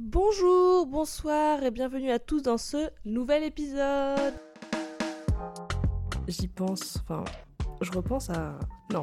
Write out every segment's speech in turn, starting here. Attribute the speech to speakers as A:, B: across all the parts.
A: Bonjour, bonsoir et bienvenue à tous dans ce nouvel épisode. J'y pense, enfin, je repense à... Non,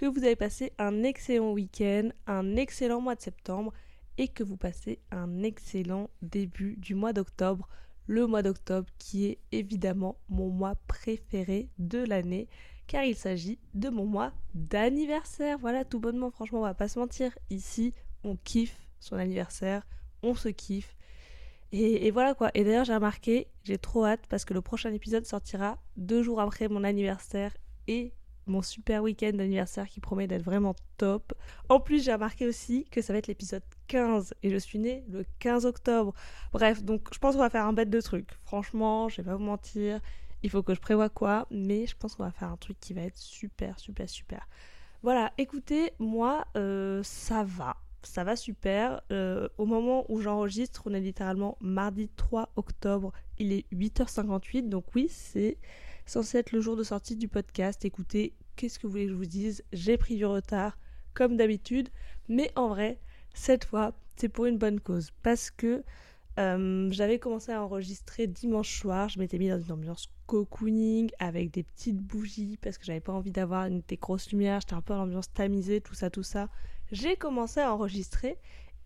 A: que vous avez passé un excellent week-end, un excellent mois de septembre et que vous passez un excellent début du mois d'octobre. Le mois d'octobre qui est évidemment mon mois préféré de l'année car il s'agit de mon mois d'anniversaire. Voilà, tout bonnement, franchement, on va pas se mentir. Ici, on kiffe son anniversaire, on se kiffe. Et, voilà quoi. Et d'ailleurs, j'ai remarqué, j'ai trop hâte parce que le prochain épisode sortira deux jours après mon anniversaire et mon super week-end d'anniversaire qui promet d'être vraiment top. En plus, j'ai remarqué aussi que ça va être l'épisode 15 et je suis née le 15 octobre. Bref, donc je pense qu'on va faire un bête de trucs. Franchement, je vais pas vous mentir, il faut que je prévoie quoi, mais je pense qu'on va faire un truc qui va être super, super, super. Voilà, écoutez, moi, euh, ça va. Ça va super. Euh, au moment où j'enregistre, on est littéralement mardi 3 octobre. Il est 8h58, donc oui, c'est censé être le jour de sortie du podcast. Écoutez, qu'est-ce que vous voulez que je vous dise? J'ai pris du retard, comme d'habitude, mais en vrai, cette fois, c'est pour une bonne cause. Parce que euh, j'avais commencé à enregistrer dimanche soir, je m'étais mis dans une ambiance cocooning avec des petites bougies parce que j'avais pas envie d'avoir des grosses lumières, j'étais un peu en ambiance tamisée, tout ça, tout ça. J'ai commencé à enregistrer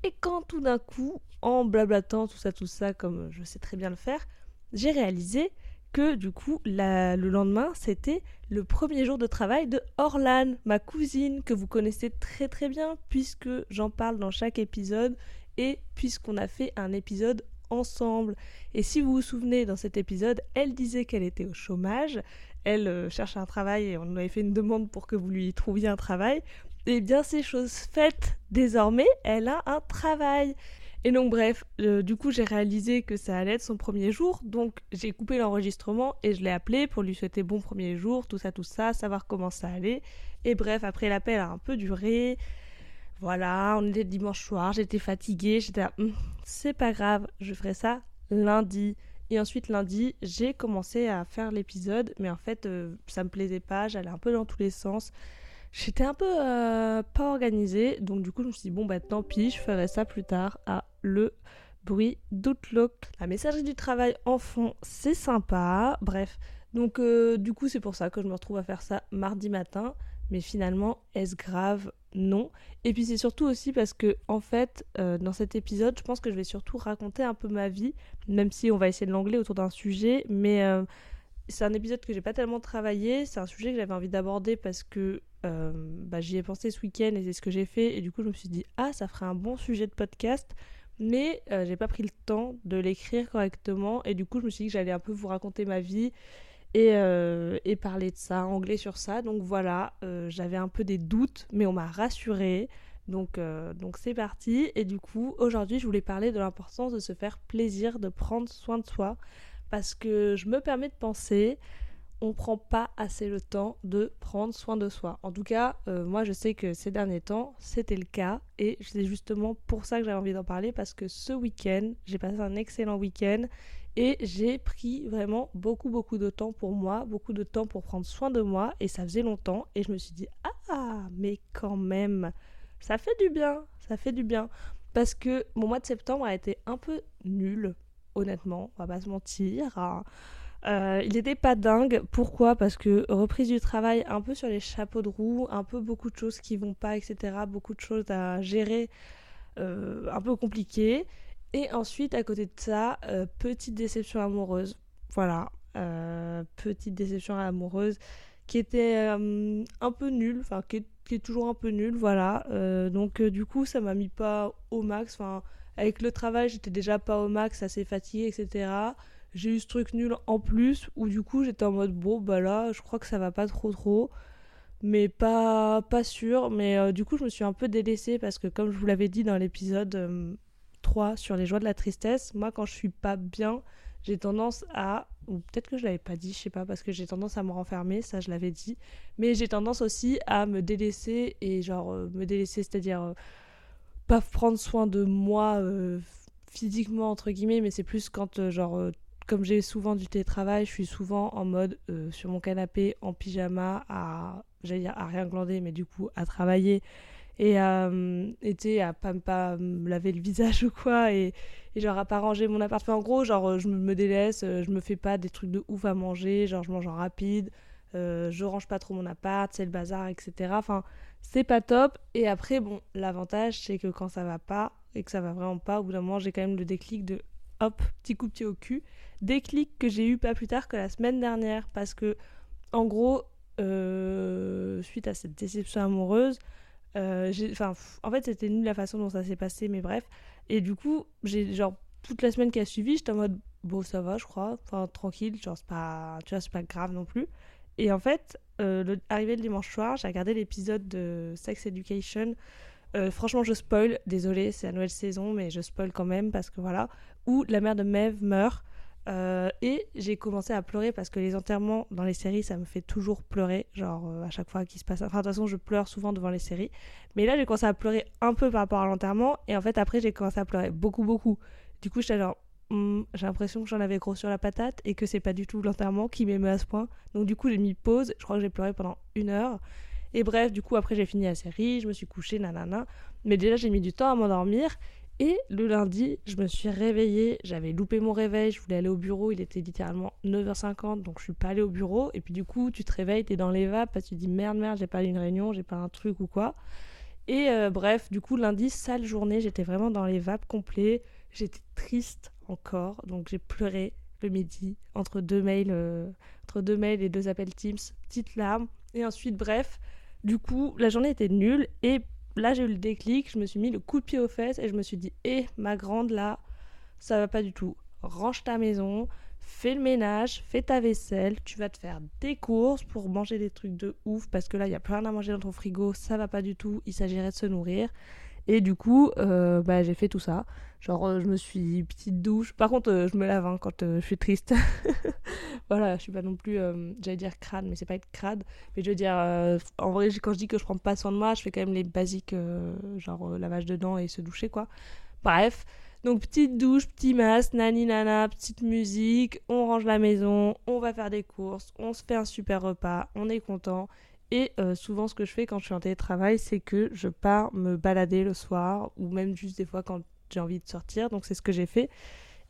A: et quand tout d'un coup, en blablatant tout ça, tout ça, comme je sais très bien le faire, j'ai réalisé que du coup, le lendemain, c'était le premier jour de travail de Orlan, ma cousine, que vous connaissez très très bien, puisque j'en parle dans chaque épisode, et puisqu'on a fait un épisode ensemble. Et si vous vous souvenez, dans cet épisode, elle disait qu'elle était au chômage, elle euh, cherchait un travail et on avait fait une demande pour que vous lui trouviez un travail. Eh bien, ces choses faites, désormais, elle a un travail. Et donc bref, euh, du coup j'ai réalisé que ça allait être son premier jour, donc j'ai coupé l'enregistrement et je l'ai appelé pour lui souhaiter bon premier jour, tout ça, tout ça, savoir comment ça allait. Et bref, après l'appel a un peu duré. Voilà, on était dimanche soir, j'étais fatiguée, j'étais hum, c'est pas grave, je ferai ça lundi. Et ensuite lundi, j'ai commencé à faire l'épisode, mais en fait euh, ça me plaisait pas, j'allais un peu dans tous les sens. J'étais un peu euh, pas organisée, donc du coup je me suis dit bon bah tant pis, je ferai ça plus tard. à le bruit d'Outlook. La messagerie du travail en fond, c'est sympa. Bref, donc euh, du coup c'est pour ça que je me retrouve à faire ça mardi matin. Mais finalement, est-ce grave? Non. Et puis c'est surtout aussi parce que en fait, euh, dans cet épisode, je pense que je vais surtout raconter un peu ma vie, même si on va essayer de l'anglais autour d'un sujet, mais c'est un épisode que j'ai pas tellement travaillé, c'est un sujet que j'avais envie d'aborder parce que euh, bah, j'y ai pensé ce week-end et c'est ce que j'ai fait et du coup je me suis dit ah ça ferait un bon sujet de podcast mais euh, j'ai pas pris le temps de l'écrire correctement et du coup je me suis dit que j'allais un peu vous raconter ma vie et, euh, et parler de ça, anglais sur ça. Donc voilà j'avais un peu des doutes mais on m'a rassuré donc donc c'est parti et du coup aujourd'hui je voulais parler de l'importance de se faire plaisir, de prendre soin de soi parce que je me permets de penser, on prend pas assez le temps de prendre soin de soi. En tout cas, euh, moi je sais que ces derniers temps, c'était le cas et c'est justement pour ça que j'avais envie d'en parler parce que ce week-end, j'ai passé un excellent week-end et j'ai pris vraiment beaucoup beaucoup de temps pour moi, beaucoup de temps pour prendre soin de moi et ça faisait longtemps et je me suis dit ah mais quand même, ça fait du bien, ça fait du bien parce que mon mois de septembre a été un peu nul honnêtement, on va pas se mentir. Hein. Euh, il n'était pas dingue. Pourquoi? Parce que reprise du travail un peu sur les chapeaux de roue, un peu beaucoup de choses qui vont pas, etc. Beaucoup de choses à gérer, euh, un peu compliquées. Et ensuite, à côté de ça, euh, petite déception amoureuse. Voilà, petite déception amoureuse qui était un peu nulle, enfin qui qui est, toujours un peu nulle, voilà. donc du coup, ça m'a mis pas au max. Enfin, avec le travail, j'étais déjà pas au max, assez fatiguée, etc. J'ai eu ce truc nul en plus où du coup j'étais en mode bon bah là je crois que ça va pas trop trop. Mais pas pas sûr. Mais euh, du coup je me suis un peu délaissée parce que comme je vous l'avais dit dans l'épisode 3 euh, sur les joies de la tristesse moi quand je suis pas bien j'ai tendance à, ou peut-être que je l'avais pas dit, je sais pas, parce que j'ai tendance à me renfermer, ça je l'avais dit, mais j'ai tendance aussi à me délaisser et genre euh, me délaisser, c'est-à-dire pas prendre soin de moi euh, physiquement entre guillemets, mais c'est plus quand genre comme j'ai souvent du télétravail, je suis souvent en mode sur mon canapé en pyjama à j'allais dire à rien glander, mais du coup à travailler et euh, était à pas, pas me laver le visage ou quoi et, genre à pas ranger mon appart. En gros genre je me délaisse euh, je me fais pas des trucs de ouf à manger genre je mange en rapide euh, je range pas trop mon appart c'est le bazar etc enfin c'est pas top et après bon l'avantage c'est que quand ça va pas et que ça va vraiment pas au bout d'un moment j'ai quand même le déclic de hop petit coup de pied au cul déclic que j'ai eu pas plus tard que la semaine dernière parce que en gros euh, suite à cette déception amoureuse euh, en fait, c'était nul la façon dont ça s'est passé, mais bref. Et du coup, j'ai genre toute la semaine qui a suivi, j'étais en mode bon, ça va, je crois, enfin tranquille, genre c'est pas, tu vois, c'est pas grave non plus. Et en fait, euh, le, arrivé le dimanche soir, j'ai regardé l'épisode de Sex Education. Euh, franchement, je spoil, désolé, c'est la nouvelle saison, mais je spoil quand même parce que voilà, où la mère de Mev meurt. Euh, et j'ai commencé à pleurer parce que les enterrements dans les séries, ça me fait toujours pleurer. Genre, euh, à chaque fois qu'il se passe. Enfin, de toute façon, je pleure souvent devant les séries. Mais là, j'ai commencé à pleurer un peu par rapport à l'enterrement. Et en fait, après, j'ai commencé à pleurer beaucoup, beaucoup. Du coup, j'étais genre. Hmm, j'ai l'impression que j'en avais gros sur la patate et que c'est pas du tout l'enterrement qui m'émeut à ce point. Donc, du coup, j'ai mis pause. Je crois que j'ai pleuré pendant une heure. Et bref, du coup, après, j'ai fini la série. Je me suis couchée, nanana. Mais déjà, j'ai mis du temps à m'endormir. Et le lundi, je me suis réveillée, j'avais loupé mon réveil, je voulais aller au bureau, il était littéralement 9h50, donc je suis pas allée au bureau. Et puis du coup, tu te réveilles, t'es dans les vapes, parce que tu te dis merde, merde, j'ai pas une réunion, j'ai pas un truc ou quoi. Et euh, bref, du coup, lundi, sale journée, j'étais vraiment dans les vapes complets, j'étais triste encore, donc j'ai pleuré le midi entre deux mails, euh, entre deux mails et deux appels Teams, petite larme. Et ensuite, bref, du coup, la journée était nulle et là, j'ai eu le déclic, je me suis mis le coup de pied aux fesses et je me suis dit, hé, ma grande, là, ça va pas du tout. Range ta maison, fais le ménage, fais ta vaisselle, tu vas te faire des courses pour manger des trucs de ouf parce que là, il y a plein à manger dans ton frigo, ça va pas du tout, il s'agirait de se nourrir. Et du coup, euh, bah, j'ai fait tout ça. Genre, euh, je me suis petite douche. Par contre, euh, je me lave hein, quand je suis triste. voilà, je suis pas non plus, j'allais dire crade, mais c'est pas être crade. Mais je veux dire, en vrai, quand je dis que je prends pas soin de moi, je fais quand même les basiques, genre lavage de dents et se doucher, quoi. Bref. Donc, petite douche, petit masque, nani nana, petite musique, on range la maison, on va faire des courses, on se fait un super repas, on est content. Et euh, souvent, ce que je fais quand je suis en télétravail, c'est que je pars me balader le soir ou même juste des fois quand j'ai envie de sortir. Donc, c'est ce que j'ai fait.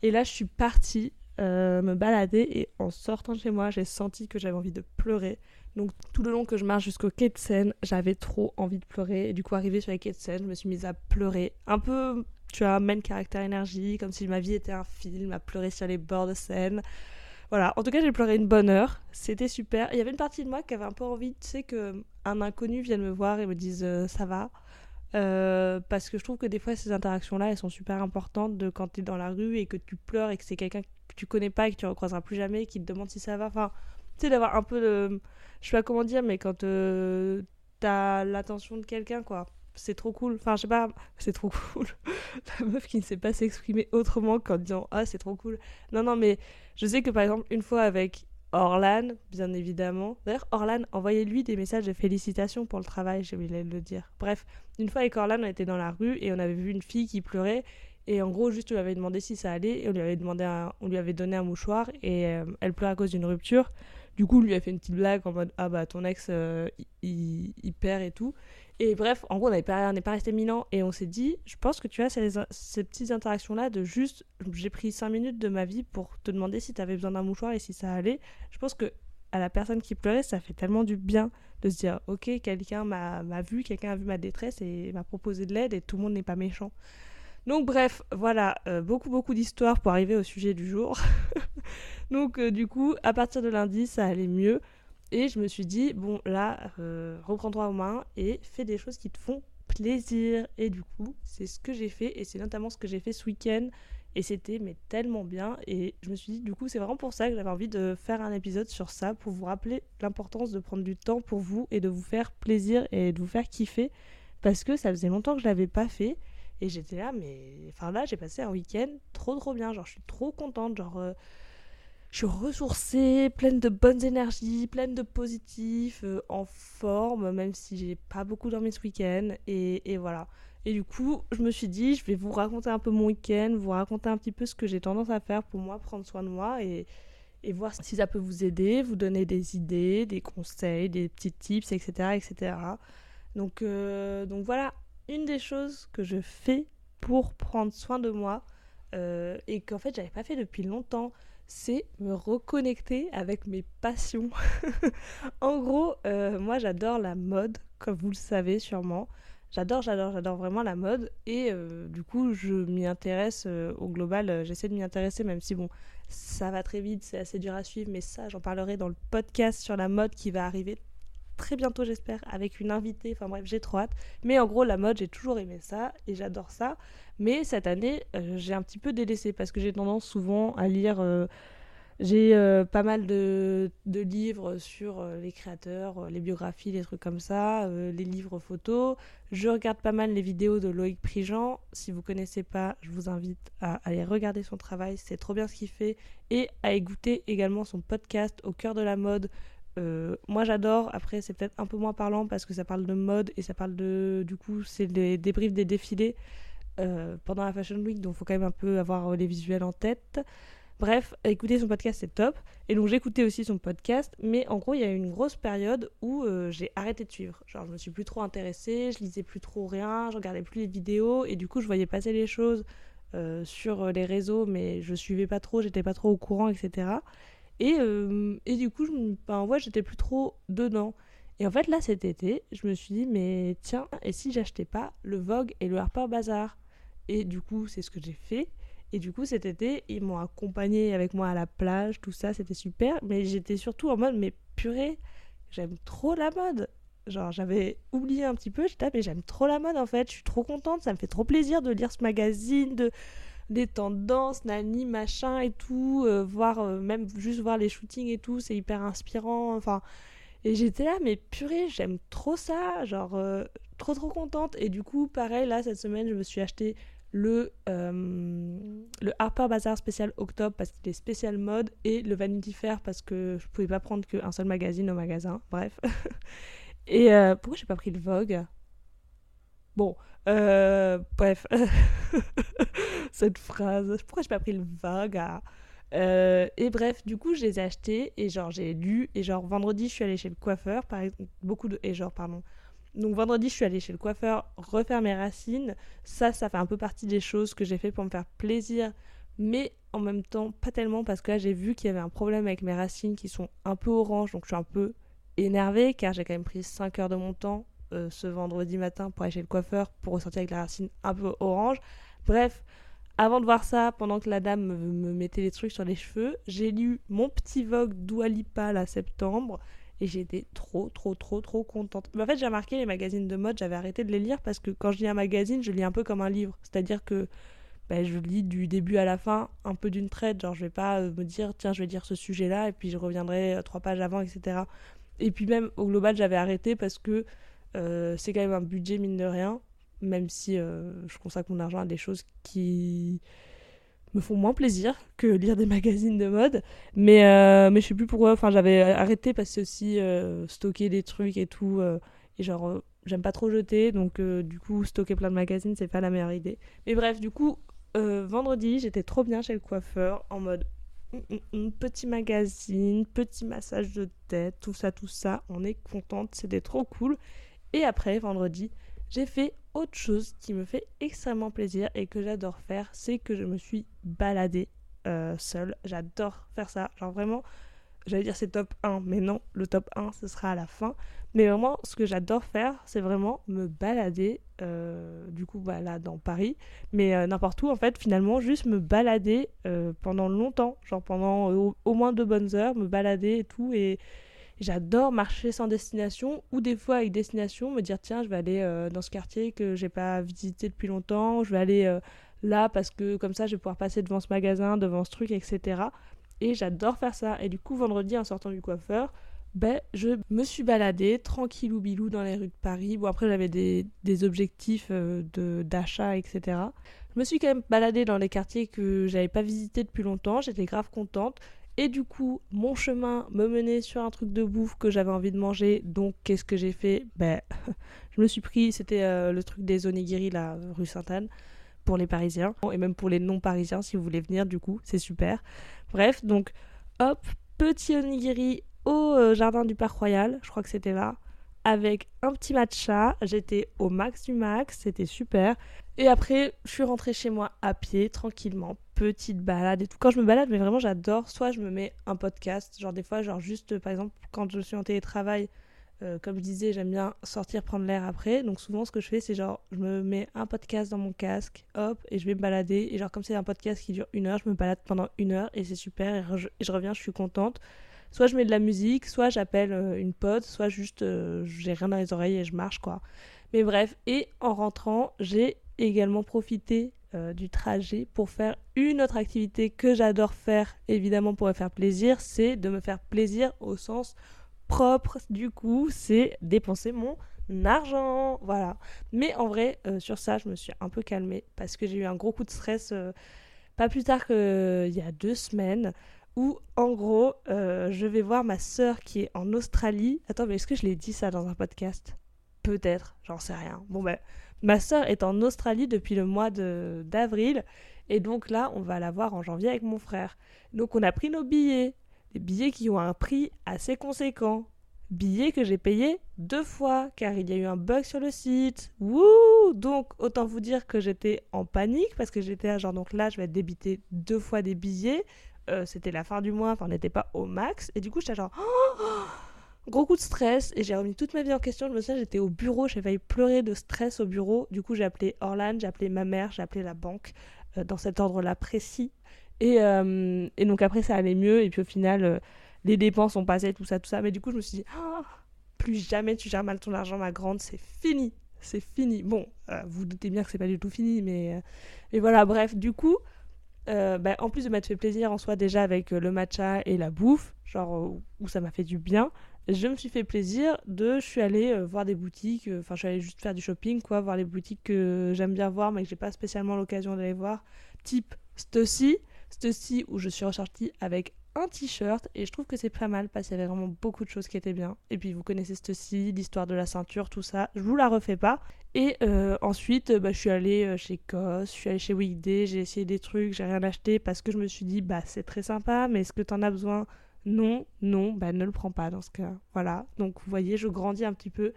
A: Et là, je suis partie euh, me balader et en sortant de chez moi, j'ai senti que j'avais envie de pleurer. Donc, tout le long que je marche jusqu'au quai de Seine, j'avais trop envie de pleurer. Et du coup, arrivé sur les quais de Seine, je me suis mise à pleurer. Un peu, tu vois, même caractère énergie, comme si ma vie était un film, à pleurer sur les bords de Seine. Voilà, en tout cas, j'ai pleuré une bonne heure. C'était super. Il y avait une partie de moi qui avait un peu envie, tu sais, qu'un inconnu vienne me voir et me dise euh, ça va. Euh, parce que je trouve que des fois, ces interactions-là, elles sont super importantes de quand tu es dans la rue et que tu pleures et que c'est quelqu'un que tu connais pas et que tu recroiseras plus jamais, qui te demande si ça va. Enfin, tu sais, d'avoir un peu de. Je sais pas comment dire, mais quand euh, t'as l'attention de quelqu'un, quoi c'est trop cool. Enfin, je sais pas, c'est trop cool. La meuf qui ne sait pas s'exprimer autrement qu'en disant Ah, c'est trop cool. Non, non, mais je sais que par exemple, une fois avec Orlan, bien évidemment. D'ailleurs, Orlan, envoyez-lui des messages de félicitations pour le travail, oublié de le dire. Bref, une fois avec Orlan, on était dans la rue et on avait vu une fille qui pleurait. Et en gros, juste, on lui avait demandé si ça allait et on lui avait, demandé on lui avait donné un mouchoir et euh, elle pleurait à cause d'une rupture. Du coup, on lui a fait une petite blague en mode Ah bah ton ex, euh, il, perd et tout. Et bref, en gros, on n'est pas, pas resté mille ans et on s'est dit, je pense que tu as ces, petites interactions-là de juste, j'ai pris cinq minutes de ma vie pour te demander si tu avais besoin d'un mouchoir et si ça allait. Je pense que à la personne qui pleurait, ça fait tellement du bien de se dire, ok, quelqu'un m'a vu, quelqu'un a vu ma détresse et m'a proposé de l'aide et tout le monde n'est pas méchant. Donc bref, voilà, euh, beaucoup beaucoup d'histoires pour arriver au sujet du jour. Donc euh, du coup, à partir de lundi, ça allait mieux. Et je me suis dit, bon, là, euh, reprends-toi aux mains et fais des choses qui te font plaisir. Et du coup, c'est ce que j'ai fait. Et c'est notamment ce que j'ai fait ce week-end. Et c'était mais tellement bien. Et je me suis dit, du coup, c'est vraiment pour ça que j'avais envie de faire un épisode sur ça, pour vous rappeler l'importance de prendre du temps pour vous et de vous faire plaisir et de vous faire kiffer. Parce que ça faisait longtemps que je l'avais pas fait. Et j'étais là, mais enfin là, j'ai passé un week-end trop trop bien. Genre, je suis trop contente. Genre, euh, je suis ressourcée, pleine de bonnes énergies, pleine de positifs, euh, en forme, même si j'ai pas beaucoup dormi ce week-end. Et, voilà. Et du coup, je me suis dit, je vais vous raconter un peu mon week-end, vous raconter un petit peu ce que j'ai tendance à faire pour moi, prendre soin de moi et, voir si ça peut vous aider, vous donner des idées, des conseils, des petits tips, etc. etc. Donc, euh, donc voilà, une des choses que je fais pour prendre soin de moi euh, et qu'en fait j'avais pas fait depuis longtemps c'est me reconnecter avec mes passions. en gros, euh, moi j'adore la mode, comme vous le savez sûrement. J'adore, j'adore, j'adore vraiment la mode. Et euh, du coup, je m'y intéresse euh, au global. J'essaie de m'y intéresser, même si bon, ça va très vite, c'est assez dur à suivre. Mais ça, j'en parlerai dans le podcast sur la mode qui va arriver très bientôt, j'espère, avec une invitée. Enfin bref, j'ai trop hâte. Mais en gros, la mode, j'ai toujours aimé ça et j'adore ça. Mais cette année, euh, j'ai un petit peu délaissé parce que j'ai tendance souvent à lire. Euh, j'ai euh, pas mal de, livres sur les créateurs, les biographies, les trucs comme ça, les livres photos. Je regarde pas mal les vidéos de Loïc Prigent. Si vous connaissez pas, je vous invite à aller regarder son travail, c'est trop bien ce qu'il fait. Et à écouter également son podcast Au cœur de la mode euh, moi j'adore, après c'est peut-être un peu moins parlant parce que ça parle de mode et ça parle de. Du coup, c'est des débriefs des défilés euh, pendant la Fashion Week, donc il faut quand même un peu avoir les visuels en tête. Bref, écouter son podcast c'est top. Et donc j'écoutais aussi son podcast, mais en gros il y a eu une grosse période où euh, j'ai arrêté de suivre. Genre je me suis plus trop intéressée, je lisais plus trop rien, je regardais plus les vidéos et du coup je voyais passer les choses sur les réseaux, mais je suivais pas trop, j'étais pas trop au courant, etc. Et, euh, et du coup, je ben, j'étais plus trop dedans. Et en fait, là, cet été, je me suis dit, mais tiens, et si j'achetais pas le Vogue et le Harper Bazaar? Et du coup, c'est ce que j'ai fait. Et du coup, cet été, ils m'ont accompagné avec moi à la plage, tout ça, c'était super. Mais j'étais surtout en mode, mais purée, j'aime trop la mode. Genre, j'avais oublié un petit peu, j'étais, mais j'aime trop la mode en fait, je suis trop contente, ça me fait trop plaisir de lire ce magazine, de, des tendances, nani, machin et tout, euh, voir euh, même juste voir les shootings et tout, c'est hyper inspirant. Enfin, et j'étais là, mais purée, j'aime trop ça, genre euh, trop trop contente. Et du coup, pareil, là cette semaine, je me suis acheté le, le Harper Bazaar spécial octobre parce qu'il est spécial mode et le Vanity Fair parce que je pouvais pas prendre qu'un seul magazine au magasin. Bref. et pourquoi j'ai pas pris le Vogue? Bon, bref, cette phrase. Pourquoi j'ai pas pris le vague euh, Et bref, du coup, je les ai achetés et genre j'ai lu et genre vendredi, je suis allée chez le coiffeur, par exemple, beaucoup de et genre pardon. Donc vendredi, je suis allée chez le coiffeur refaire mes racines. Ça, ça fait un peu partie des choses que j'ai fait pour me faire plaisir, mais en même temps pas tellement parce que là j'ai vu qu'il y avait un problème avec mes racines qui sont un peu oranges, donc je suis un peu énervée car j'ai quand même pris 5 heures de mon temps euh, ce vendredi matin pour aller chez le coiffeur pour ressortir avec la racine un peu orange. Bref, avant de voir ça, pendant que la dame me, mettait les trucs sur les cheveux, j'ai lu mon petit Vogue Doualipa la septembre et j'étais trop, trop, trop, trop contente. En fait, j'ai remarqué les magazines de mode, j'avais arrêté de les lire parce que quand je lis un magazine, je lis un peu comme un livre. C'est-à-dire que ben, je lis du début à la fin, un peu d'une traite. Genre, je vais pas euh, me dire, tiens, je vais lire ce sujet-là et puis je reviendrai euh, trois pages avant, etc. Et puis même, au global, j'avais arrêté parce que euh, c'est quand même un budget mine de rien, même si euh, je consacre mon argent à des choses qui me font moins plaisir que lire des magazines de mode. Mais, euh, mais je sais plus pourquoi. Enfin, j'avais arrêté parce que aussi stocker des trucs et tout. et genre, j'aime pas trop jeter. Donc, du coup, stocker plein de magazines, c'est pas la meilleure idée. Mais bref, du coup, vendredi, j'étais trop bien chez le coiffeur en mode mm, mm, mm, petit magazine, petit massage de tête, tout ça, tout ça. On est contente, c'était trop cool. Et après, vendredi, j'ai fait autre chose qui me fait extrêmement plaisir et que j'adore faire, c'est que je me suis baladée euh, seule. J'adore faire ça. Genre vraiment, j'allais dire c'est top 1, mais non, le top 1, ce sera à la fin. Mais vraiment, ce que j'adore faire, c'est vraiment me balader, euh, du coup, bah, là, dans Paris, mais euh, n'importe où, en fait, finalement, juste me balader pendant longtemps, genre pendant au, au, moins deux bonnes heures, me balader et tout, et J'adore marcher sans destination ou des fois avec destination, me dire tiens, je vais aller euh, dans ce quartier que j'ai pas visité depuis longtemps, je vais aller euh, là parce que comme ça je vais pouvoir passer devant ce magasin, devant ce truc, etc. Et j'adore faire ça. Et du coup, vendredi en sortant du coiffeur, ben, je me suis baladée tranquillou bilou dans les rues de Paris. Bon, après, j'avais des, des, objectifs euh, de d'achat, etc. Je me suis quand même baladée dans les quartiers que j'avais pas visités depuis longtemps. J'étais grave contente. Et du coup, mon chemin me menait sur un truc de bouffe que j'avais envie de manger. Donc, qu'est-ce que j'ai fait? Ben, je me suis pris, c'était euh, le truc des onigiri, la rue Sainte-Anne, pour les Parisiens. Et même pour les non-Parisiens, si vous voulez venir, du coup, c'est super. Bref, donc, hop, petit onigiri au euh, jardin du Parc Royal, je crois que c'était là, avec un petit matcha. J'étais au max du max, c'était super. Et après, je suis rentrée chez moi à pied, tranquillement, petite balade et tout. Quand je me balade, mais vraiment j'adore, soit je me mets un podcast, genre des fois, genre juste par exemple quand je suis en télétravail, euh, comme je disais, j'aime bien sortir prendre l'air après. Donc souvent ce que je fais, c'est genre je me mets un podcast dans mon casque, hop, et je vais me balader. Et genre comme c'est un podcast qui dure une heure, je me balade pendant une heure et c'est super. Et, je, reviens, je suis contente. Soit je mets de la musique, soit j'appelle euh, une pote, soit juste euh, j'ai rien dans les oreilles et je marche quoi. Mais bref, et en rentrant, j'ai également profité euh, du trajet pour faire une autre activité que j'adore faire, évidemment pour me faire plaisir, c'est de me faire plaisir au sens propre. Du coup, c'est dépenser mon argent. Voilà. Mais en vrai, euh, sur ça, je me suis un peu calmée parce que j'ai eu un gros coup de stress euh, pas plus tard qu'il y a deux semaines où en gros, je vais voir ma sœur qui est en Australie. Attends, mais est-ce que je l'ai dit ça dans un podcast? Peut-être, j'en sais rien. Bon ben, Ma sœur est en Australie depuis le mois d'avril. Et donc là, on va la voir en janvier avec mon frère. Donc on a pris nos billets. Des billets qui ont un prix assez conséquent. Billets que j'ai payés deux fois car il y a eu un bug sur le site. Wouh Donc autant vous dire que j'étais en panique parce que j'étais à genre donc là je vais débité deux fois des billets. Euh, c'était la fin du mois, enfin on n'était pas au max. Et du coup j'étais genre... Oh Gros coup de stress et j'ai remis toute ma vie en question. Je me souviens, j'étais au bureau, j'ai failli pleurer de stress au bureau. Du coup, j'ai appelé Orlan, j'ai appelé ma mère, j'ai appelé la banque euh, dans cet ordre-là précis. Et, euh, et, donc après, ça allait mieux. Et puis au final, euh, les dépenses ont passé, tout ça, tout ça. Mais du coup, je me suis dit, ah, plus jamais tu gères mal ton argent, ma grande, c'est fini. C'est fini. Bon, vous, vous doutez bien que c'est pas du tout fini, mais, mais voilà, bref, du coup. Bah, en plus de m'être fait plaisir en soi déjà avec le matcha et la bouffe, genre où ça m'a fait du bien, je me suis fait plaisir de je suis allée euh, voir des boutiques euh, enfin je suis allée juste faire du shopping quoi voir les boutiques que j'aime bien voir mais que j'ai pas spécialement l'occasion d'aller voir. Type Stussy. Stussy où je suis ressortie avec un t-shirt et je trouve que c'est pas mal parce qu'il y avait vraiment beaucoup de choses qui étaient bien. Et puis vous connaissez Stussy l'histoire de la ceinture tout ça. Je vous la refais pas. Et euh, ensuite bah, je suis allée chez COS je suis allée chez Weekday j'ai essayé des trucs j'ai rien acheté parce que je me suis dit bah c'est très sympa mais est-ce que t'en as besoin non, non, bah ne le prends pas dans ce cas. Voilà, donc vous voyez, je grandis un petit peu.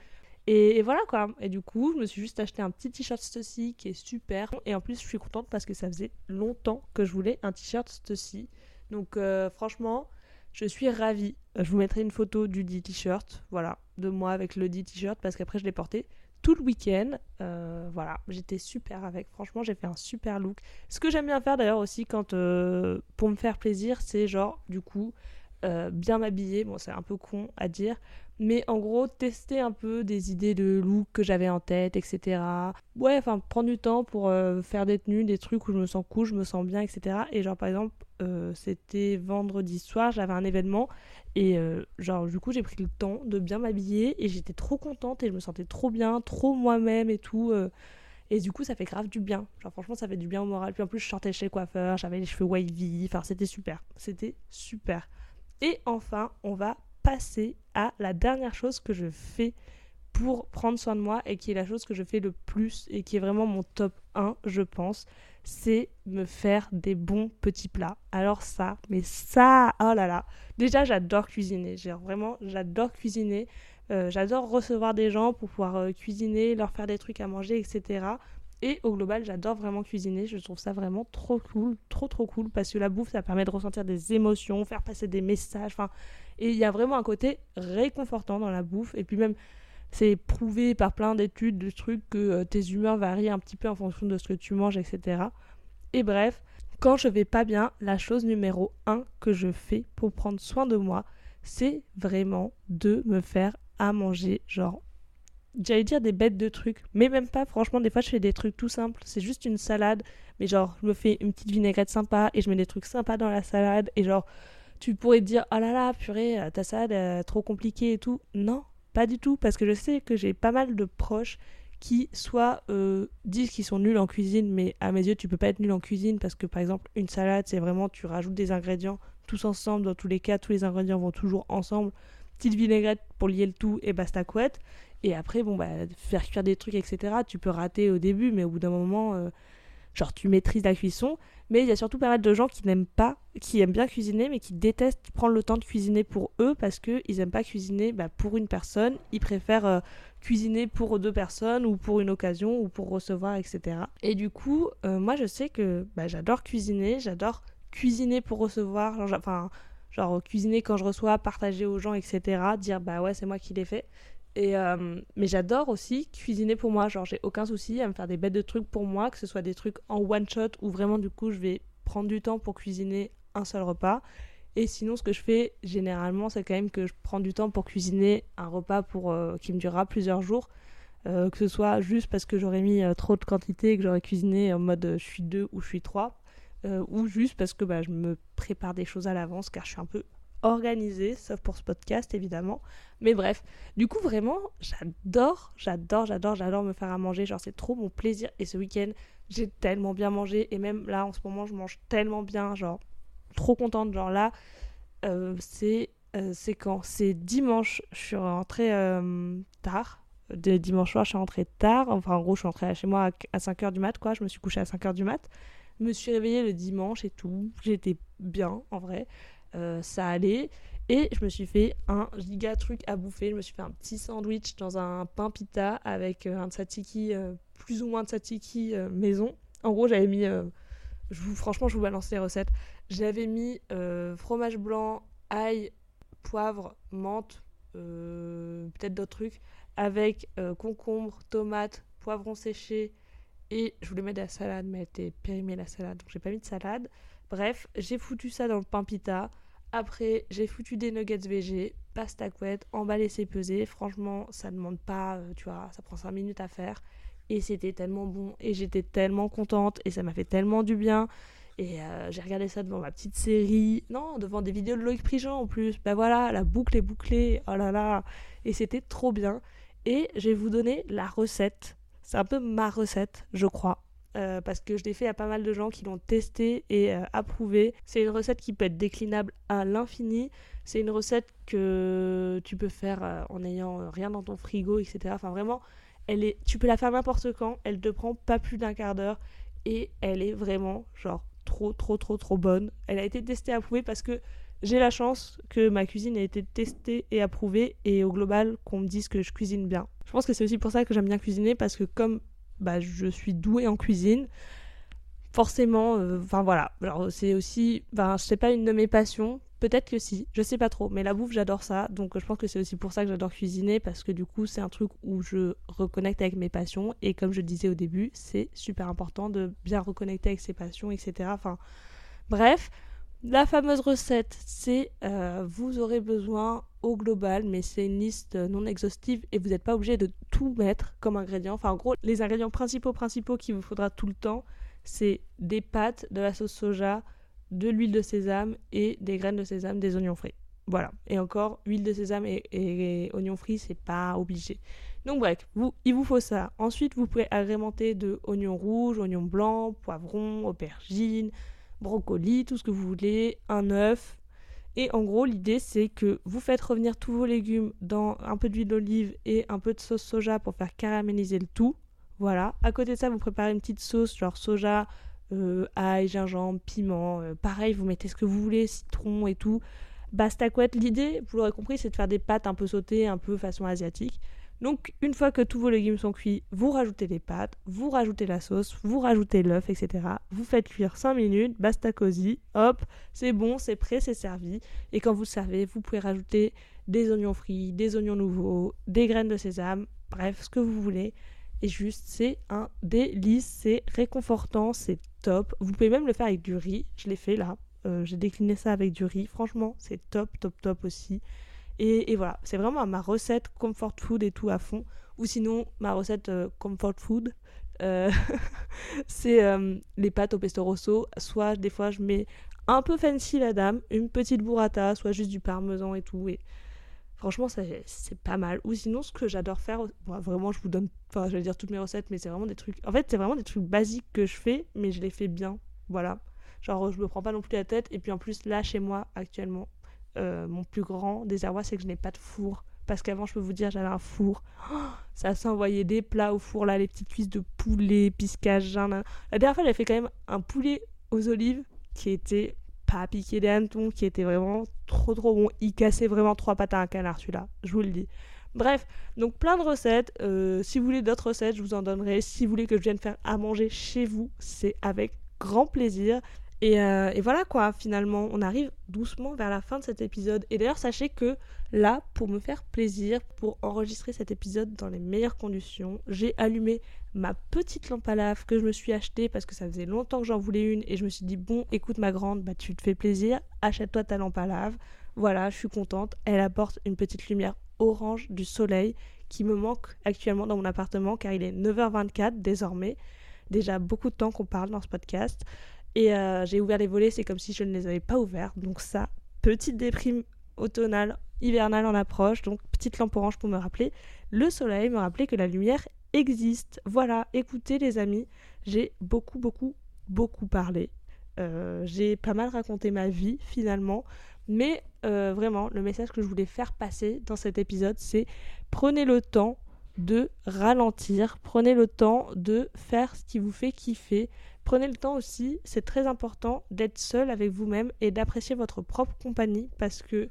A: Et, voilà quoi. Et du coup, je me suis juste acheté un petit t-shirt Stussy qui est super. Et en plus, je suis contente parce que ça faisait longtemps que je voulais un t-shirt Stussy. Donc euh, franchement, je suis ravie. Je vous mettrai une photo du dit t-shirt, voilà, de moi avec le dit t-shirt parce qu'après je l'ai porté tout le week-end. Euh, voilà, j'étais super avec. Franchement, j'ai fait un super look. Ce que j'aime bien faire d'ailleurs aussi quand euh, pour me faire plaisir, c'est genre du coup euh, bien m'habiller, bon c'est un peu con à dire, mais en gros tester un peu des idées de look que j'avais en tête, etc. Ouais, enfin prendre du temps pour euh, faire des tenues, des trucs où je me sens cool, je me sens bien, etc. Et genre par exemple, euh, c'était vendredi soir, j'avais un événement et genre du coup j'ai pris le temps de bien m'habiller et j'étais trop contente et je me sentais trop bien, trop moi-même et tout. Et du coup, ça fait grave du bien. Genre, franchement, ça fait du bien au moral. Puis en plus, je sortais chez le coiffeur, j'avais les cheveux wavy. Enfin, c'était super. C'était super. Et enfin, on va passer à la dernière chose que je fais pour prendre soin de moi et qui est la chose que je fais le plus et qui est vraiment mon top 1, je pense, c'est me faire des bons petits plats. Alors ça, mais ça, oh là là. Déjà, j'adore cuisiner. Vraiment, j'adore cuisiner. Euh, j'adore recevoir des gens pour pouvoir euh, cuisiner, leur faire des trucs à manger, etc. Et au global, j'adore vraiment cuisiner. Je trouve ça vraiment trop cool, trop trop cool, parce que la bouffe, ça permet de ressentir des émotions, faire passer des messages. Enfin, et il y a vraiment un côté réconfortant dans la bouffe. Et puis même, c'est prouvé par plein d'études, de trucs que euh, tes humeurs varient un petit peu en fonction de ce que tu manges, etc. Et bref, quand je vais pas bien, la chose numéro 1 que je fais pour prendre soin de moi, c'est vraiment de me faire à manger, genre j'allais dire des bêtes de trucs, mais même pas, franchement, des fois je fais des trucs tout simples, c'est juste une salade, mais genre je me fais une petite vinaigrette sympa et je mets des trucs sympas dans la salade et genre tu pourrais te dire oh là là, purée, ta salade trop compliquée et tout. Non, pas du tout, parce que je sais que j'ai pas mal de proches qui soit euh, disent qu'ils sont nuls en cuisine, mais à mes yeux tu peux pas être nul en cuisine parce que par exemple une salade c'est vraiment tu rajoutes des ingrédients, tous ensemble. Dans tous les cas, tous les ingrédients vont toujours ensemble. Petite vinaigrette pour lier le tout et basta couette. Et après, bon, bah, faire cuire des trucs, etc. Tu peux rater au début, mais au bout d'un moment, euh, genre, tu maîtrises la cuisson. Mais il y a surtout pas mal de gens qui n'aiment pas, qui aiment bien cuisiner, mais qui détestent prendre le temps de cuisiner pour eux parce qu'ils n'aiment pas cuisiner bah, pour une personne. Ils préfèrent euh, cuisiner pour deux personnes ou pour une occasion ou pour recevoir, etc. Et du coup, euh, moi, je sais que bah, j'adore cuisiner, j'adore cuisiner pour recevoir, enfin, genre cuisiner quand je reçois, partager aux gens, etc. Dire bah ouais, c'est moi qui l'ai fait. Euh, mais j'adore aussi cuisiner pour moi. Genre, j'ai aucun souci à me faire des bêtes de trucs pour moi, que ce soit des trucs en one shot ou vraiment, du coup, je vais prendre du temps pour cuisiner un seul repas. Et sinon, ce que je fais généralement, c'est quand même que je prends du temps pour cuisiner un repas euh, qui me durera plusieurs jours. Euh, que ce soit juste parce que j'aurais mis trop de quantité et que j'aurais cuisiné en mode je suis deux ou je suis trois. ou juste parce que bah, je me prépare des choses à l'avance car je suis un peu organisée, sauf pour ce podcast évidemment. Mais bref, du coup vraiment, j'adore, j'adore, j'adore, j'adore me faire à manger. Genre c'est trop mon plaisir. Et ce week-end, j'ai tellement bien mangé. Et même là, en ce moment, je mange tellement bien. Genre, trop contente. Genre là, euh, c'est euh, c'est quand? C'est dimanche. Je suis rentrée euh, tard. De dimanche soir, je suis rentrée tard. Enfin, en gros, je suis rentrée chez moi à 5h du mat, quoi. Je me suis couchée à 5h du mat. Je me suis réveillée le dimanche et tout. J'étais bien, en vrai. Ça allait. Et je me suis fait un giga truc à bouffer. Je me suis fait un petit sandwich dans un pain pita avec euh, un tzatziki, euh, plus ou moins de tzatziki euh, maison. En gros, j'avais mis. je vous, franchement, je vous balance les recettes. J'avais mis fromage blanc, ail, poivre, menthe, peut-être d'autres trucs, avec concombre, tomate, poivron séché. Et je voulais mettre de la salade, mais elle était périmée la salade, donc j'ai pas mis de salade. Bref, j'ai foutu ça dans le pain pita. Après, j'ai foutu des nuggets VG, pasta couette, emballé, c'est pesé. Franchement, ça demande pas, euh, tu vois, ça prend 5 minutes à faire. Et c'était tellement bon, et j'étais tellement contente, et ça m'a fait tellement du bien. Et euh, j'ai regardé ça devant ma petite série. Non, devant des vidéos de Loïc Prigent en plus. Ben voilà, la boucle est bouclée. Oh là là. Et c'était trop bien. Et je vais vous donner la recette. C'est un peu ma recette, je crois. Euh, parce que je l'ai fait à pas mal de gens qui l'ont testé et euh, approuvé. C'est une recette qui peut être déclinable à l'infini. C'est une recette que tu peux faire euh, en ayant rien dans ton frigo, etc. Enfin vraiment, elle est, tu peux la faire n'importe quand. Elle te prend pas plus d'un quart d'heure et elle est vraiment genre trop trop trop trop bonne. Elle a été testée et approuvée parce que j'ai la chance que ma cuisine ait été testée et approuvée et au global qu'on me dise que je cuisine bien. Je pense que c'est aussi pour ça que j'aime bien cuisiner parce que comme bah, je suis douée en cuisine. Forcément, euh, enfin voilà, alors c'est aussi, ben sais pas une de mes passions, peut-être que si, je sais pas trop, mais la bouffe j'adore ça, donc je pense que c'est aussi pour ça que j'adore cuisiner parce que du coup c'est un truc où je reconnecte avec mes passions. Et comme je disais au début, c'est super important de bien reconnecter avec ses passions, etc. Enfin bref, la fameuse recette, c'est euh, vous aurez besoin au global, mais c'est une liste non exhaustive et vous n'êtes pas obligé de tout mettre comme ingrédient. Enfin, en gros, les ingrédients principaux, principaux qu'il vous faudra tout le temps, c'est des pâtes, de la sauce soja, de l'huile de sésame et des graines de sésame, des oignons frits. Voilà. Et encore, huile de sésame et, oignons frits, c'est pas obligé. Donc bref, vous, il vous faut ça. Ensuite, vous pouvez agrémenter de oignons rouges, oignons blancs, poivrons, aubergines, brocoli, tout ce que vous voulez, un œuf. Et en gros, l'idée c'est que vous faites revenir tous vos légumes dans un peu d'huile d'olive et un peu de sauce soja pour faire caraméliser le tout. Voilà. À côté de ça, vous préparez une petite sauce genre soja, euh, ail, gingembre, piment. Euh, pareil, vous mettez ce que vous voulez, citron et tout. Basta couette. L'idée, vous l'aurez compris, c'est de faire des pâtes un peu sautées, un peu façon asiatique. Donc une fois que tous vos légumes sont cuits, vous rajoutez les pâtes, vous rajoutez la sauce, vous rajoutez l'œuf, etc. Vous faites cuire 5 minutes, basta cosy, hop, c'est bon, c'est prêt, c'est servi. Et quand vous servez, vous pouvez rajouter des oignons frits, des oignons nouveaux, des graines de sésame, bref, ce que vous voulez. Et juste, c'est un délice, c'est réconfortant, c'est top. Vous pouvez même le faire avec du riz, je l'ai fait là. Euh, j'ai décliné ça avec du riz, franchement, c'est top, top, top aussi. Et, voilà, c'est vraiment ma recette comfort food et tout à fond. Ou sinon, ma recette euh, comfort food, euh, c'est euh, les pâtes au pesto rosso. Soit des fois, je mets un peu fancy la dame, une petite burrata, soit juste du parmesan et tout. Et franchement, c'est pas mal. Ou sinon, ce que j'adore faire, vraiment, je vous donne, enfin, je vais dire toutes mes recettes, mais c'est vraiment des trucs. En fait, c'est vraiment des trucs basiques que je fais, mais je les fais bien. Voilà. Genre, je me prends pas non plus la tête. Et puis en plus, là, chez moi, actuellement, euh, mon plus grand désarroi, c'est que je n'ai pas de four. Parce qu'avant, je peux vous dire, j'avais un four. ça s'envoyait des plats au four, là, les petites cuisses de poulet, piscage. La dernière fois, j'avais fait quand même un poulet aux olives qui était pas piqué des hannetons, qui était vraiment trop trop bon. Il cassait vraiment trois pattes à un canard, celui-là, je vous le dis. Bref, donc plein de recettes. Euh, si vous voulez d'autres recettes, je vous en donnerai. Si vous voulez que je vienne faire à manger chez vous, c'est avec grand plaisir. Euh, et, voilà quoi, finalement, on arrive doucement vers la fin de cet épisode. Et d'ailleurs, sachez que là, pour me faire plaisir, pour enregistrer cet épisode dans les meilleures conditions, j'ai allumé ma petite lampe à lave que je me suis achetée parce que ça faisait longtemps que j'en voulais une. Et je me suis dit, bon, écoute ma grande, bah tu te fais plaisir, achète-toi ta lampe à lave. Voilà, je suis contente. Elle apporte une petite lumière orange du soleil qui me manque actuellement dans mon appartement car il est 9h24 désormais. Déjà beaucoup de temps qu'on parle dans ce podcast. Et euh, j'ai ouvert les volets, c'est comme si je ne les avais pas ouverts. Donc ça, petite déprime automnale, hivernale en approche. Donc petite lampe orange pour me rappeler le soleil, me rappeler que la lumière existe. Voilà, écoutez les amis, j'ai beaucoup, beaucoup, beaucoup parlé. Euh, j'ai pas mal raconté ma vie finalement. Mais euh, vraiment, le message que je voulais faire passer dans cet épisode, c'est prenez le temps de ralentir, prenez le temps de faire ce qui vous fait kiffer, Prenez le temps aussi, c'est très important d'être seul avec vous-même et d'apprécier votre propre compagnie parce que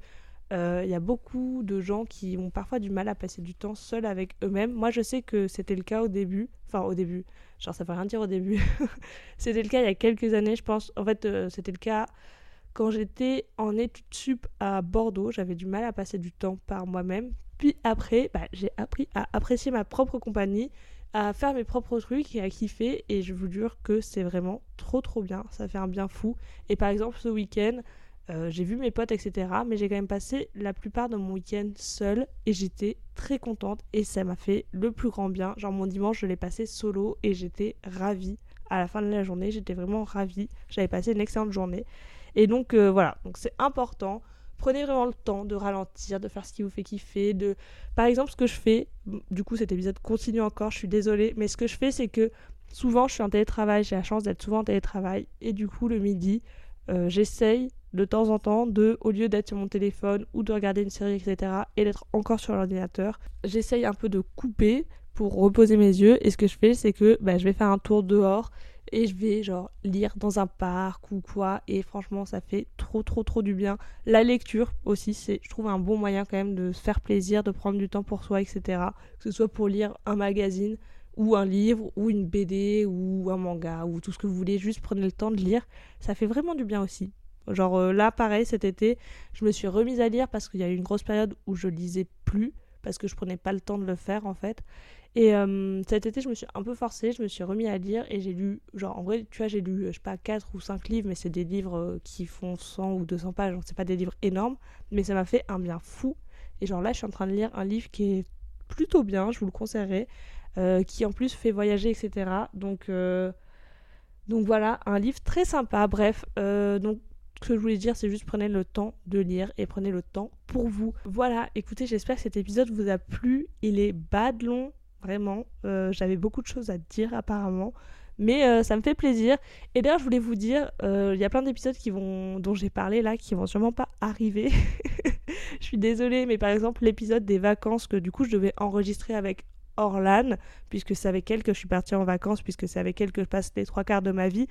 A: euh, il y a beaucoup de gens qui ont parfois du mal à passer du temps seul avec eux-mêmes. Moi, je sais que c'était le cas au début. Enfin, au début. Genre, ça veut rien dire au début. c'était le cas il y a quelques années, je pense. En fait, euh, c'était le cas quand j'étais en études sup à Bordeaux. J'avais du mal à passer du temps par moi-même. Puis après, bah, j'ai appris à apprécier ma propre compagnie à faire mes propres trucs et à kiffer et je vous jure que c'est vraiment trop trop bien, ça fait un bien fou. Et par exemple ce week-end, euh, j'ai vu mes potes etc. Mais j'ai quand même passé la plupart de mon week-end seule et j'étais très contente et ça m'a fait le plus grand bien. Genre mon dimanche je l'ai passé solo et j'étais ravie. À la fin de la journée j'étais vraiment ravie, j'avais passé une excellente journée. Et donc euh, voilà, donc c'est important prenez vraiment le temps de ralentir, de faire ce qui vous fait kiffer, de par exemple ce que je fais, du coup cet épisode continue encore, je suis désolée, mais ce que je fais c'est que souvent je suis en télétravail, j'ai la chance d'être souvent en télétravail et du coup le midi, euh, j'essaye de temps en temps de, au lieu d'être sur mon téléphone ou de regarder une série, etc., et d'être encore sur l'ordinateur, j'essaye un peu de couper pour reposer mes yeux. Et ce que je fais, c'est que bah, je vais faire un tour dehors et je vais genre lire dans un parc ou quoi. Et franchement ça fait trop trop trop du bien. La lecture aussi c'est je trouve un bon moyen quand même de se faire plaisir de prendre du temps pour soi etc que ce soit pour lire un magazine ou un livre ou une BD ou un manga ou tout ce que vous voulez. Juste prenez le temps de lire. Ça fait vraiment du bien aussi. Genre euh, là pareil cet été je me suis remise à lire parce qu'il y a eu une grosse période où je lisais plus parce que je prenais pas le temps de le faire en fait et euh, cet été, je me suis un peu forcée, je me suis remis à lire et j'ai lu, genre en vrai, tu vois, j'ai lu, je sais pas, 4 ou 5 livres, mais c'est des livres euh, qui font 100 ou 200 pages, donc c'est pas des livres énormes, mais ça m'a fait un bien fou. Et genre là, je suis en train de lire un livre qui est plutôt bien, je vous le conseillerais, euh, qui en plus fait voyager, etc. Donc, donc voilà, un livre très sympa. Bref, donc ce que je voulais dire, c'est juste prenez le temps de lire et prenez le temps pour vous. Voilà, écoutez, j'espère que cet épisode vous a plu. Il est bad long, vraiment. Euh, j'avais beaucoup de choses à dire apparemment. Mais euh, ça me fait plaisir. Et d'ailleurs, je voulais vous dire, euh, il y a plein d'épisodes qui vont, dont j'ai parlé là, qui vont sûrement pas arriver. je suis désolée, mais par exemple, l'épisode des vacances que du coup je devais enregistrer avec Orlan, puisque c'est avec elle que je suis partie en vacances, puisque c'est avec elle que je passe les trois quarts de ma vie.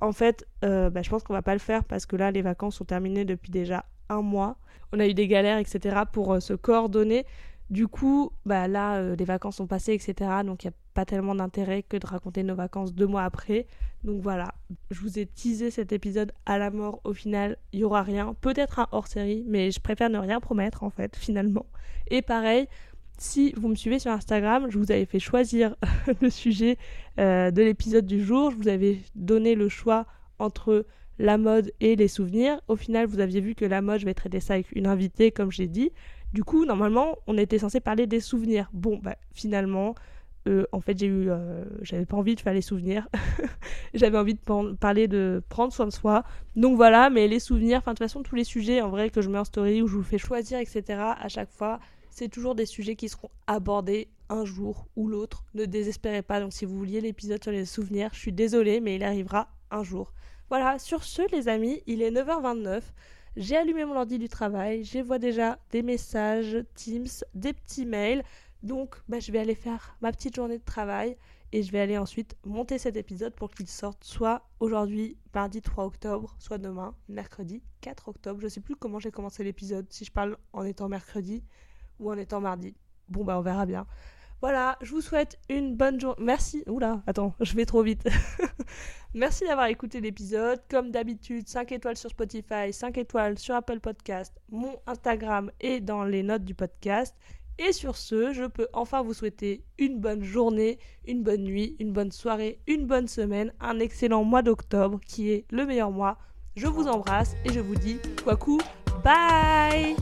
A: En fait, bah, je pense qu'on va pas le faire parce que là, les vacances sont terminées depuis déjà un mois. On a eu des galères, etc. pour se coordonner. Du coup, bah là, euh, les vacances sont passées, etc. Donc il n'y a pas tellement d'intérêt que de raconter nos vacances deux mois après. Donc voilà, je vous ai teasé cet épisode à la mort. Au final, il y aura rien. Peut-être un hors-série, mais je préfère ne rien promettre en fait, finalement. Et pareil, si vous me suivez sur Instagram, je vous avais fait choisir le sujet euh, de l'épisode du jour. Je vous avais donné le choix entre la mode et les souvenirs. Au final, vous aviez vu que la mode, je vais traiter ça avec une invitée, comme j'ai dit. Du coup, normalement, on était censé parler des souvenirs. Bon, bah, finalement, euh, en fait, euh, j'avais pas envie de faire les souvenirs. j'avais envie de parler de prendre soin de soi. Donc voilà, mais les souvenirs, enfin, de toute façon, tous les sujets, en vrai, que je mets en story, où je vous fais choisir, etc., à chaque fois, c'est toujours des sujets qui seront abordés un jour ou l'autre. Ne désespérez pas. Donc, si vous vouliez l'épisode sur les souvenirs, je suis désolée, mais il arrivera un jour. Voilà, sur ce les amis, il est 9h29. J'ai allumé mon ordi du travail, je vois déjà des messages Teams, des petits mails. Donc bah, je vais aller faire ma petite journée de travail et je vais aller ensuite monter cet épisode pour qu'il sorte soit aujourd'hui, mardi 3 octobre, soit demain, mercredi 4 octobre. Je sais plus comment j'ai commencé l'épisode, si je parle en étant mercredi ou en étant mardi. Bon bah on verra bien. Voilà, je vous souhaite une bonne journée. Merci. Oula, attends, je vais trop vite. Merci d'avoir écouté l'épisode. Comme d'habitude, 5 étoiles sur Spotify, 5 étoiles sur Apple Podcast. Mon Instagram est dans les notes du podcast. Et sur ce, je peux enfin vous souhaiter une bonne journée, une bonne nuit, une bonne soirée, une bonne semaine, un excellent mois d'octobre qui est le meilleur mois. Je vous embrasse et je vous dis quoi coup, bye